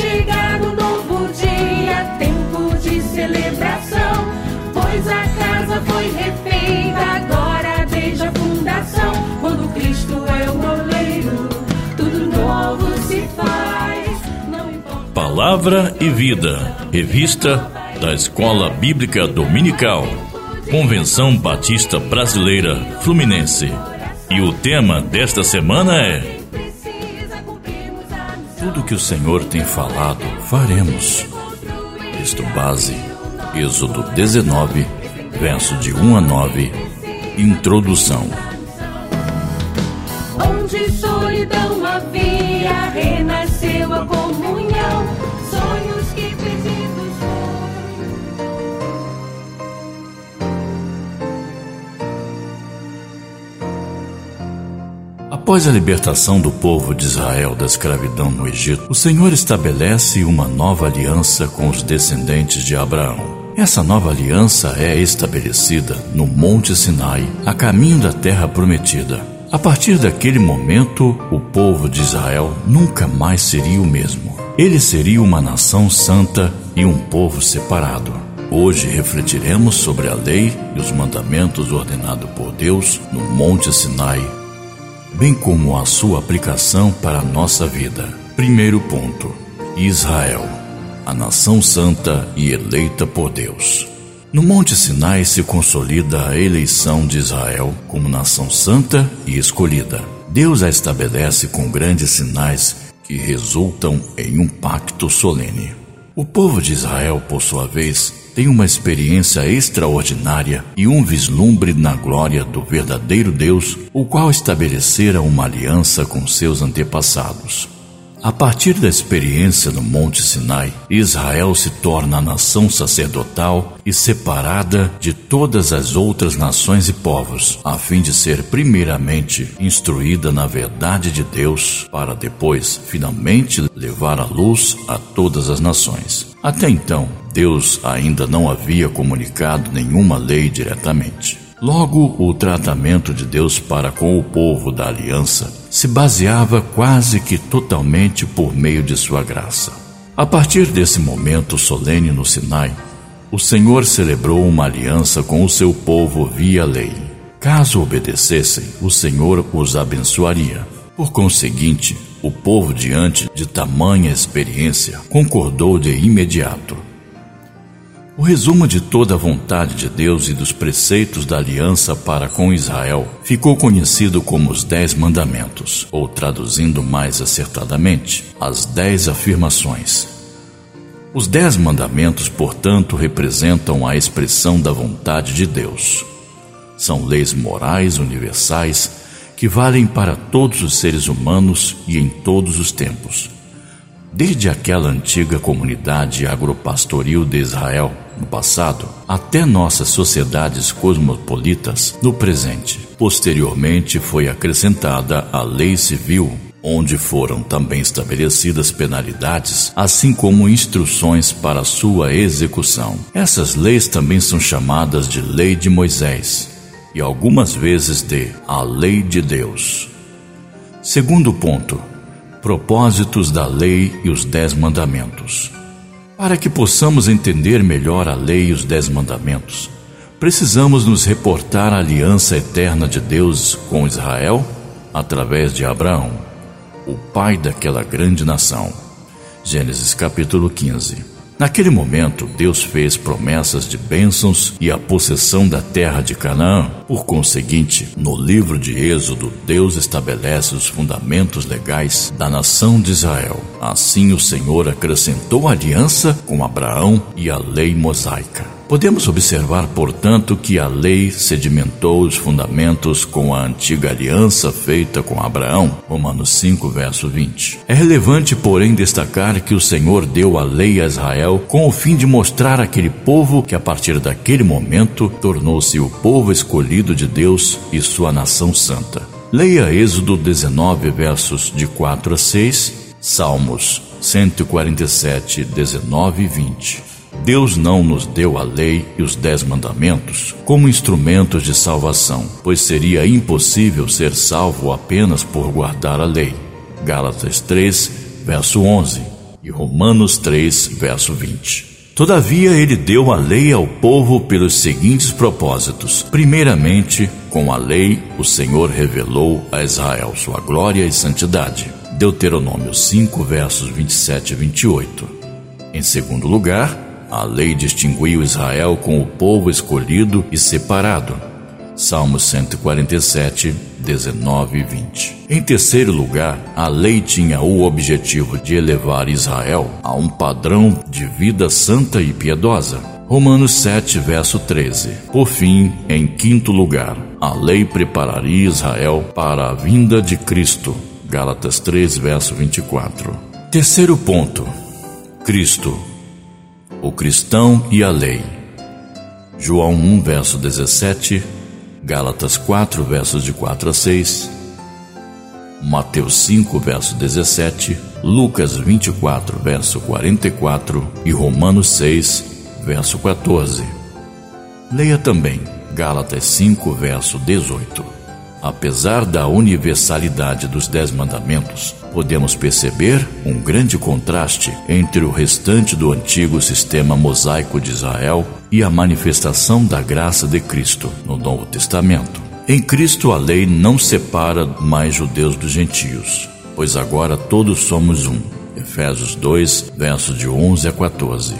chegado um novo dia, tempo de celebração, pois a casa foi refeita agora desde a fundação. Quando Cristo é o oleiro, tudo novo se faz. Palavra e Vida, revista da Escola Bíblica Dominical, Convenção Batista Brasileira Fluminense. E o tema desta semana é Tudo que o Senhor tem falado, faremos. Texto base, Êxodo 19, verso de 1 a 9, Introdução. Onde solidão havia, renasceu a comunhão. Após a libertação do povo de Israel da escravidão no Egito, o Senhor estabelece uma nova aliança com os descendentes de Abraão. Essa nova aliança é estabelecida no Monte Sinai, a caminho da terra prometida. A partir daquele momento, o povo de Israel nunca mais seria o mesmo. Ele seria uma nação santa e um povo separado. Hoje refletiremos sobre a lei e os mandamentos ordenados por Deus no Monte Sinai, bem como a sua aplicação para a nossa vida. Primeiro ponto: Israel, a nação santa e eleita por Deus. No Monte Sinai se consolida a eleição de Israel como nação santa e escolhida. Deus a estabelece com grandes sinais que resultam em um pacto solene. O povo de Israel, por sua vez, tem uma experiência extraordinária e um vislumbre na glória do verdadeiro Deus, o qual estabelecera uma aliança com seus antepassados. A partir da experiência no Monte Sinai, Israel se torna a nação sacerdotal e separada de todas as outras nações e povos, a fim de ser primeiramente instruída na verdade de Deus, para depois, finalmente, levar a luz a todas as nações. Até então, Deus ainda não havia comunicado nenhuma lei diretamente. Logo, o tratamento de Deus para com o povo da aliança se baseava quase que totalmente por meio de sua graça. A partir desse momento solene no Sinai, o Senhor celebrou uma aliança com o seu povo via lei. Caso obedecessem, o Senhor os abençoaria. Por conseguinte, o povo, diante de tamanha experiência, concordou de imediato. O resumo de toda a vontade de Deus e dos preceitos da aliança para com Israel ficou conhecido como os Dez Mandamentos, ou traduzindo mais acertadamente, as Dez Afirmações. Os Dez Mandamentos, portanto, representam a expressão da vontade de Deus. São leis morais universais que valem para todos os seres humanos e em todos os tempos. Desde aquela antiga comunidade agropastoril de Israel, no passado, até nossas sociedades cosmopolitas no presente. Posteriormente foi acrescentada a lei civil, onde foram também estabelecidas penalidades, assim como instruções para sua execução. Essas leis também são chamadas de Lei de Moisés e algumas vezes de a Lei de Deus. Segundo ponto, propósitos da lei e os Dez Mandamentos. Para que possamos entender melhor a lei e os Dez Mandamentos, precisamos nos reportar à aliança eterna de Deus com Israel através de Abraão, o pai daquela grande nação. Gênesis capítulo 15. Naquele momento, Deus fez promessas de bênçãos e a possessão da terra de Canaã. Por conseguinte, no livro de Êxodo, Deus estabelece os fundamentos legais da nação de Israel. Assim, o Senhor acrescentou aliança com Abraão e a lei mosaica. Podemos observar, portanto, que a lei sedimentou os fundamentos com a antiga aliança feita com Abraão. Romanos 5, verso 20. É relevante, porém, destacar que o Senhor deu a lei a Israel com o fim de mostrar àquele povo que, a partir daquele momento, tornou-se o povo escolhido de Deus e sua nação santa. Leia Êxodo 19, versos de 4 a 6, Salmos 147, 19 e 20. Deus não nos deu a lei e os dez mandamentos como instrumentos de salvação, pois seria impossível ser salvo apenas por guardar a lei. Gálatas 3, verso 11. e Romanos 3, verso 20. Todavia, ele deu a lei ao povo pelos seguintes propósitos. Primeiramente, com a lei, o Senhor revelou a Israel sua glória e santidade. Deuteronômio 5, versos 27 e 28. Em segundo lugar, a lei distinguiu Israel com o povo escolhido e separado. Salmos 147, 19 e 20. Em terceiro lugar, a lei tinha o objetivo de elevar Israel a um padrão de vida santa e piedosa. Romanos 7, verso 13. Por fim, em quinto lugar, a lei prepararia Israel para a vinda de Cristo. Gálatas 3, verso 24. Terceiro ponto: Cristo, o cristão e a lei. João 1, verso 17 Gálatas 4, versos de 4 a 6, Mateus 5, verso 17, Lucas 24, verso 44 e Romanos 6, verso 14. Leia também Gálatas 5, verso 18. Apesar da universalidade dos Dez Mandamentos, podemos perceber um grande contraste entre o restante do antigo sistema mosaico de Israel e a manifestação da graça de Cristo no Novo Testamento. Em Cristo, a lei não separa mais judeus dos gentios, pois agora todos somos um. Efésios 2, versos de 11 a 14.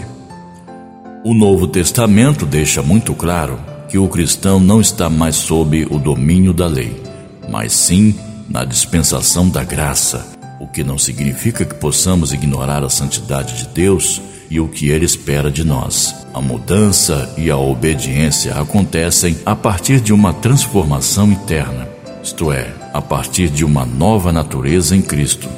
O Novo Testamento deixa muito claro que o cristão não está mais sob o domínio da lei, mas sim na dispensação da graça, o que não significa que possamos ignorar a santidade de Deus e o que Ele espera de nós. A mudança e a obediência acontecem a partir de uma transformação interna, isto é, a partir de uma nova natureza em Cristo.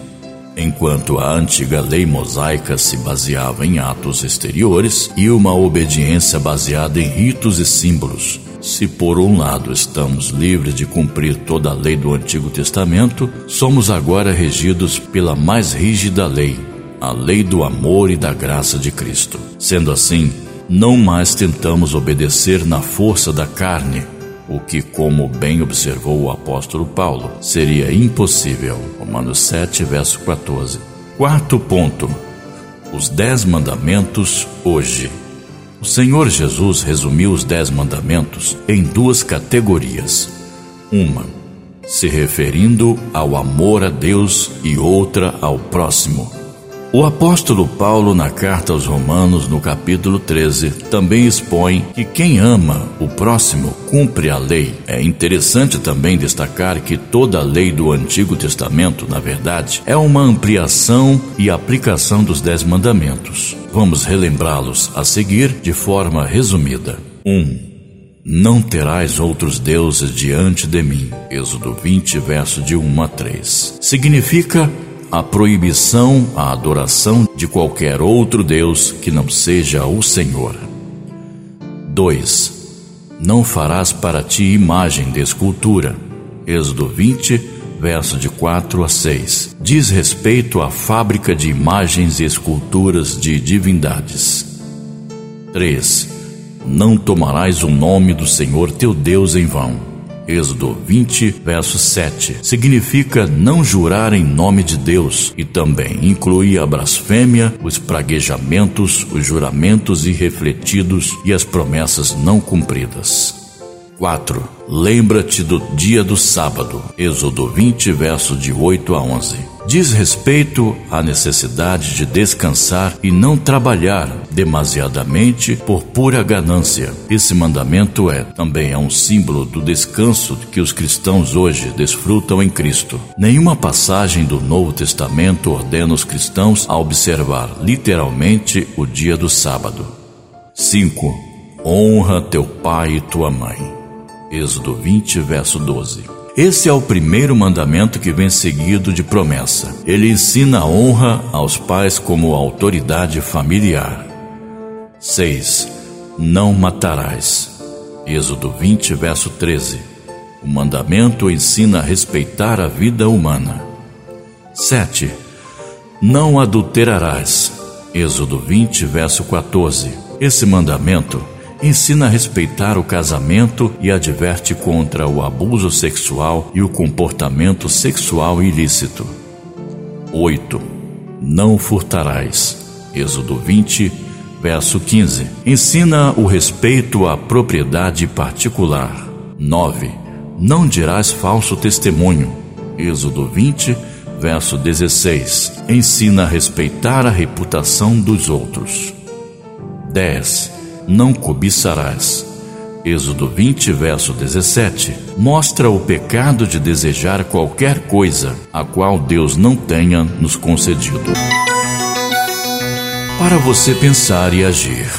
Enquanto a antiga lei mosaica se baseava em atos exteriores e uma obediência baseada em ritos e símbolos, se por um lado estamos livres de cumprir toda a lei do Antigo Testamento, somos agora regidos pela mais rígida lei, a lei do amor e da graça de Cristo. Sendo assim, não mais tentamos obedecer na força da carne, o que, como bem observou o apóstolo Paulo, seria impossível. Romanos 7, verso 14. Quarto ponto: os Dez Mandamentos hoje. O Senhor Jesus resumiu os Dez Mandamentos em duas categorias. Uma, se referindo ao amor a Deus, e outra ao próximo. O apóstolo Paulo, na carta aos Romanos, no capítulo 13, também expõe que quem ama o próximo cumpre a lei. É interessante também destacar que toda a lei do Antigo Testamento, na verdade, é uma ampliação e aplicação dos Dez Mandamentos. Vamos relembrá-los a seguir de forma resumida. 1. Um, não terás outros deuses diante de mim. Êxodo 20, verso de 1 a 3. Significa a proibição à adoração de qualquer outro Deus que não seja o Senhor. 2. Não farás para ti imagem de escultura. Êxodo 20, verso de 4 a 6. Diz respeito à fábrica de imagens e esculturas de divindades. 3. Não tomarás o nome do Senhor teu Deus em vão Êxodo 20, verso 7, significa não jurar em nome de Deus e também inclui a blasfêmia, os praguejamentos, os juramentos irrefletidos e as promessas não cumpridas. 4. Lembra-te do dia do sábado. Êxodo 20, verso de 8 a 11 diz respeito à necessidade de descansar e não trabalhar demasiadamente por pura ganância. Esse mandamento é também é um símbolo do descanso que os cristãos hoje desfrutam em Cristo. Nenhuma passagem do Novo Testamento ordena os cristãos a observar literalmente o dia do sábado. 5. Honra teu pai e tua mãe. Êxodo 20, verso 12. Esse é o primeiro mandamento que vem seguido de promessa. Ele ensina a honra aos pais como autoridade familiar. 6. Não matarás. Êxodo 20, verso 13. O mandamento ensina a respeitar a vida humana. 7. Não adulterarás. Êxodo 20, verso 14. Esse mandamento ensina a respeitar o casamento e adverte contra o abuso sexual e o comportamento sexual ilícito. 8. Não furtarás. Êxodo 20, verso 15. Ensina o respeito à propriedade particular. 9. Não dirás falso testemunho. Êxodo 20, verso 16. Ensina a respeitar a reputação dos outros. 10. Não cobiçarás. Êxodo 20, verso 17, mostra o pecado de desejar qualquer coisa a qual Deus não tenha nos concedido. Para você pensar e agir.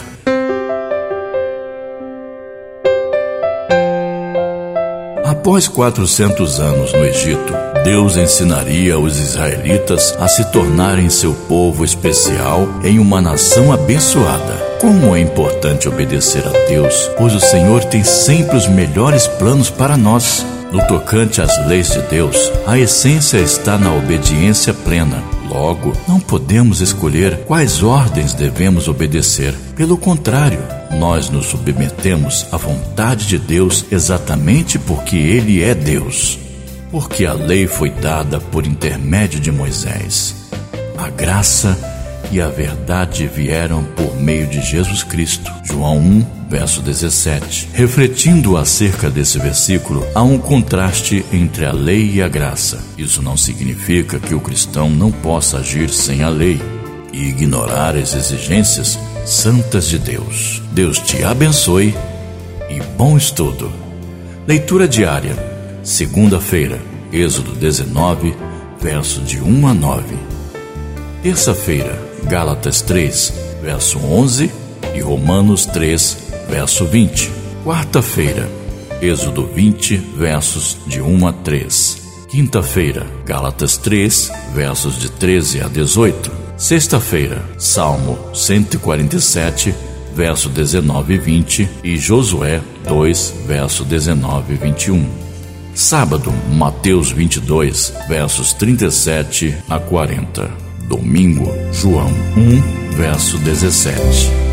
Após 400 anos no Egito, Deus ensinaria os israelitas a se tornarem seu povo especial em uma nação abençoada. Como é importante obedecer a Deus, pois o Senhor tem sempre os melhores planos para nós. No tocante às leis de Deus, a essência está na obediência plena. Logo, não podemos escolher quais ordens devemos obedecer. Pelo contrário, nós nos submetemos à vontade de Deus exatamente porque Ele é Deus. Porque a lei foi dada por intermédio de Moisés. A graça e a verdade vieram por meio de Jesus Cristo. João 1, verso 17. Refletindo acerca desse versículo, há um contraste entre a lei e a graça. Isso não significa que o cristão não possa agir sem a lei e ignorar as exigências santas de Deus. Deus te abençoe e bom estudo. Leitura diária, segunda-feira, Êxodo 19, verso de 1 a 9. Terça-feira, Gálatas 3, verso 11 e Romanos 3, verso 20. Quarta-feira, Êxodo 20, versos de 1 a 3. Quinta-feira, Gálatas 3, versos de 13 a 18. Sexta-feira, Salmo 147, verso 19 e 20 e Josué 2, verso 19 e 21. Sábado, Mateus 22, versos 37 a 40. Domingo, João 1, verso 17.